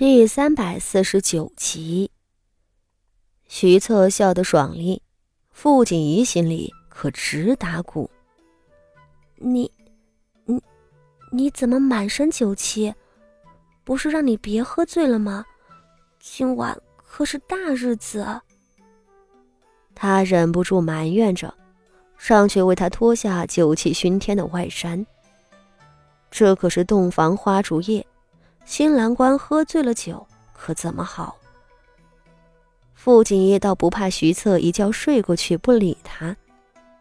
第三百四十九集，徐策笑得爽利，傅锦仪心里可直打鼓。你，你，你怎么满身酒气？不是让你别喝醉了吗？今晚可是大日子。他忍不住埋怨着，上去为他脱下酒气熏天的外衫。这可是洞房花烛夜。新郎官喝醉了酒，可怎么好？傅锦衣倒不怕徐策一觉睡过去不理他，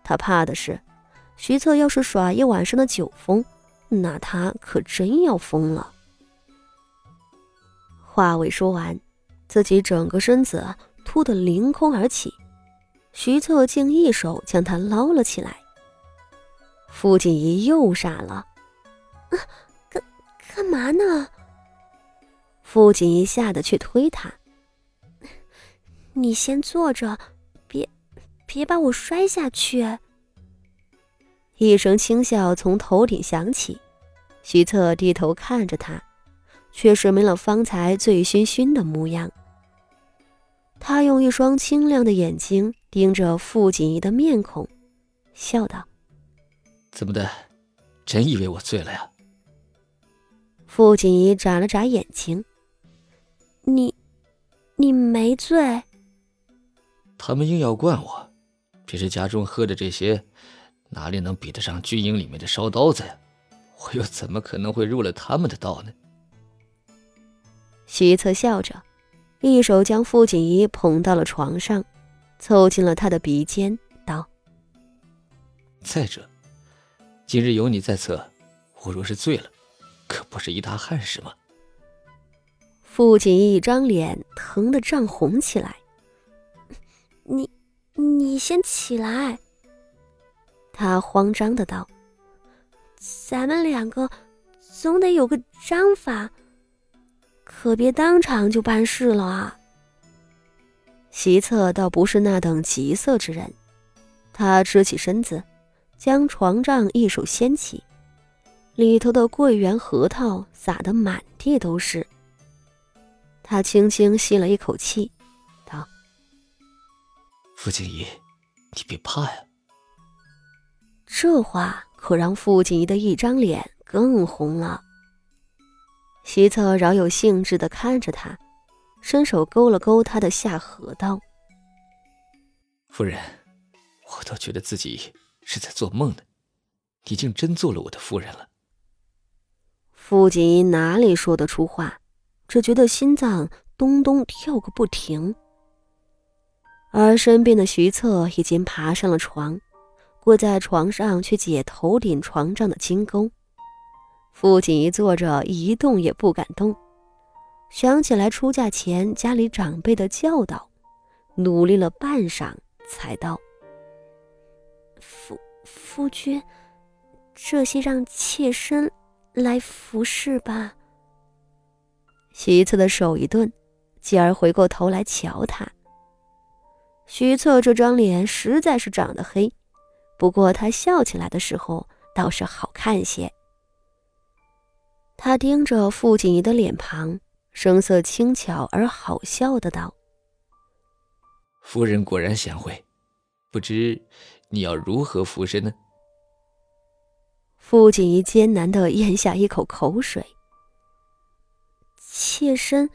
他怕的是，徐策要是耍一晚上的酒疯，那他可真要疯了。话未说完，自己整个身子突的凌空而起，徐策竟一手将他捞了起来。傅锦衣又傻了，啊，干干嘛呢？傅锦衣吓得去推他：“你先坐着，别别把我摔下去。”一声轻笑从头顶响起，徐策低头看着他，却是没了方才醉醺醺的模样。他用一双清亮的眼睛盯着傅锦衣的面孔，笑道：“怎么的，真以为我醉了呀？”傅锦衣眨了眨眼睛。你，你没醉。他们硬要灌我，平时家中喝的这些，哪里能比得上军营里面的烧刀子呀？我又怎么可能会入了他们的道呢？徐策笑着，一手将傅锦衣捧到了床上，凑近了他的鼻尖，道：“再者，今日有你在侧，我若是醉了，可不是一大憾事吗？”父亲一张脸疼得涨红起来。你，你先起来。他慌张的道：“咱们两个总得有个章法，可别当场就办事了啊。”席策倒不是那等急色之人，他支起身子，将床帐一手掀起，里头的桂圆核桃撒得满地都是。他轻轻吸了一口气，道：“傅锦衣，你别怕呀。”这话可让傅锦衣的一张脸更红了。徐策饶有兴致的看着他，伸手勾了勾他的下颌，道：“夫人，我都觉得自己是在做梦呢，你竟真做了我的夫人了。”傅锦衣哪里说得出话？只觉得心脏咚咚跳个不停，而身边的徐策已经爬上了床，跪在床上去解头顶床帐的金钩。父亲一坐着一动也不敢动，想起来出嫁前家里长辈的教导，努力了半晌，才道：“夫夫君，这些让妾身来服侍吧。”徐策的手一顿，继而回过头来瞧他。徐策这张脸实在是长得黑，不过他笑起来的时候倒是好看些。他盯着傅锦仪的脸庞，声色轻巧而好笑的道：“夫人果然贤惠，不知你要如何服侍呢？”傅锦仪艰难的咽下一口口水。妾身，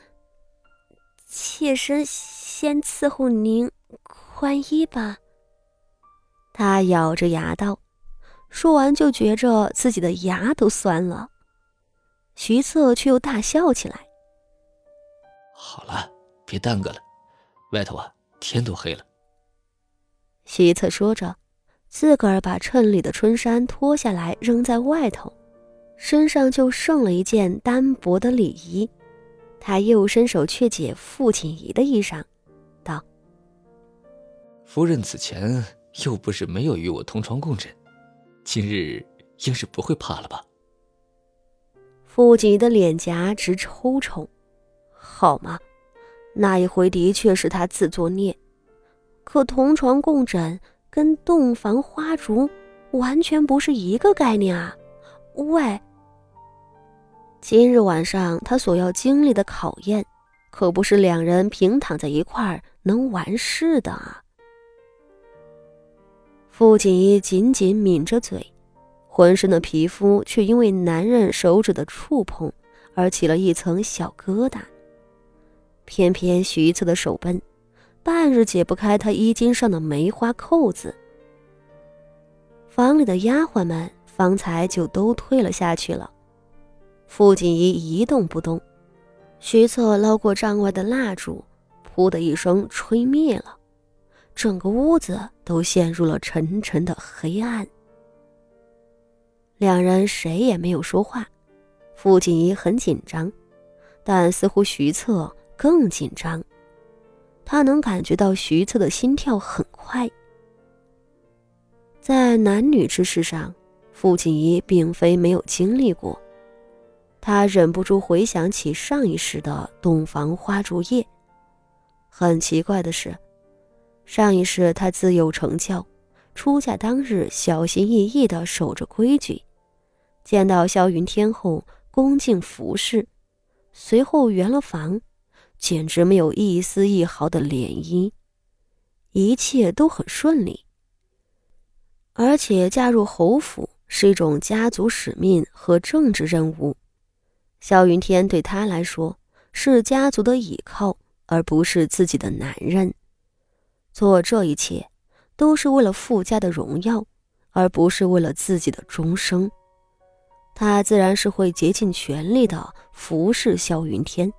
妾身先伺候您宽衣吧。他咬着牙道，说完就觉着自己的牙都酸了。徐策却又大笑起来。好了，别耽搁了，外头啊天都黑了。徐策说着，自个儿把衬里的春衫脱下来扔在外头，身上就剩了一件单薄的里衣。他又伸手去解傅锦仪的衣裳，道：“夫人此前又不是没有与我同床共枕，今日应是不会怕了吧？”傅锦仪的脸颊直抽抽，好吗？那一回的确是他自作孽，可同床共枕跟洞房花烛完全不是一个概念啊！喂！今日晚上他所要经历的考验，可不是两人平躺在一块儿能完事的啊！傅锦衣紧紧抿着嘴，浑身的皮肤却因为男人手指的触碰而起了一层小疙瘩。偏偏徐策的手笨，半日解不开他衣襟上的梅花扣子。房里的丫鬟们方才就都退了下去了，傅锦衣一动不动。徐策捞过帐外的蜡烛，噗的一声吹灭了。整个屋子都陷入了沉沉的黑暗。两人谁也没有说话。傅锦衣很紧张，但似乎徐策更紧张。他能感觉到徐策的心跳很快。在男女之事上，傅锦衣并非没有经历过。他忍不住回想起上一世的洞房花烛夜。很奇怪的是。上一世，他自幼成教，出嫁当日小心翼翼地守着规矩。见到萧云天后，恭敬服侍，随后圆了房，简直没有一丝一毫的涟漪，一切都很顺利。而且嫁入侯府是一种家族使命和政治任务，萧云天对他来说是家族的依靠，而不是自己的男人。做这一切，都是为了傅家的荣耀，而不是为了自己的终生。他自然是会竭尽全力的服侍萧云天，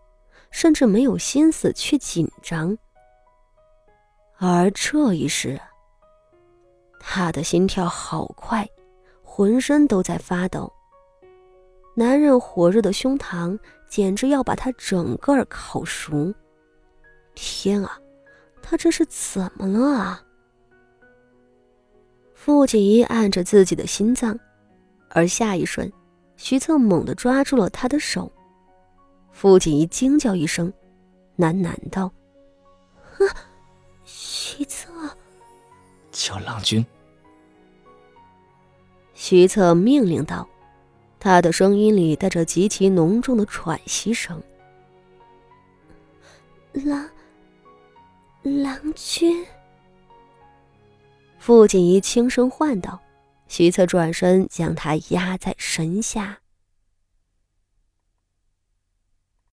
甚至没有心思去紧张。而这一时，他的心跳好快，浑身都在发抖。男人火热的胸膛简直要把他整个烤熟。天啊！他这是怎么了啊？傅锦衣按着自己的心脏，而下一瞬，徐策猛地抓住了他的手。傅锦衣惊叫一声，喃喃道：“啊，徐策，叫郎君。”徐策命令道，他的声音里带着极其浓重的喘息声：“郎。”郎君，傅锦仪轻声唤道。徐策转身将他压在身下。